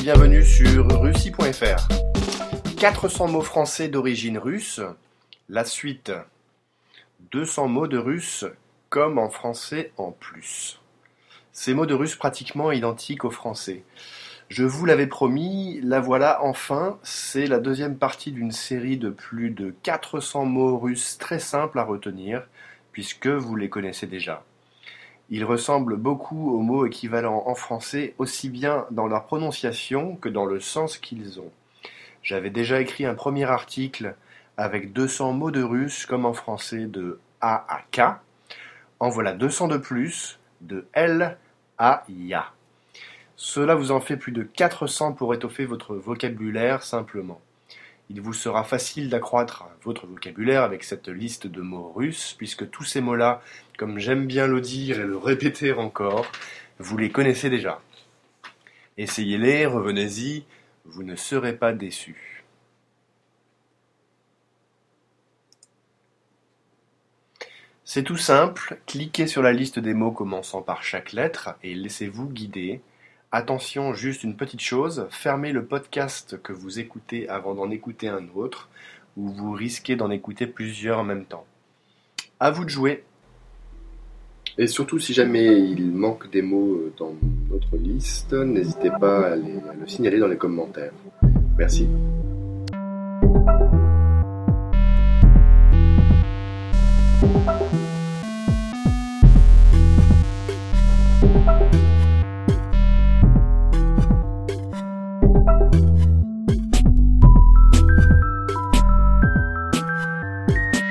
bienvenue sur russie.fr. 400 mots français d'origine russe, la suite. 200 mots de russe comme en français en plus. Ces mots de russe pratiquement identiques au français. Je vous l'avais promis, la voilà enfin, c'est la deuxième partie d'une série de plus de 400 mots russes très simples à retenir, puisque vous les connaissez déjà. Ils ressemblent beaucoup aux mots équivalents en français, aussi bien dans leur prononciation que dans le sens qu'ils ont. J'avais déjà écrit un premier article avec 200 mots de russe comme en français de A à K. En voilà 200 de plus, de L à Ya. Cela vous en fait plus de 400 pour étoffer votre vocabulaire simplement. Il vous sera facile d'accroître votre vocabulaire avec cette liste de mots russes, puisque tous ces mots-là, comme j'aime bien le dire et le répéter encore, vous les connaissez déjà. Essayez-les, revenez-y, vous ne serez pas déçus. C'est tout simple, cliquez sur la liste des mots commençant par chaque lettre et laissez-vous guider. Attention, juste une petite chose, fermez le podcast que vous écoutez avant d'en écouter un autre, ou vous risquez d'en écouter plusieurs en même temps. À vous de jouer. Et surtout, si jamais il manque des mots dans notre liste, n'hésitez pas à, à le signaler dans les commentaires. Merci.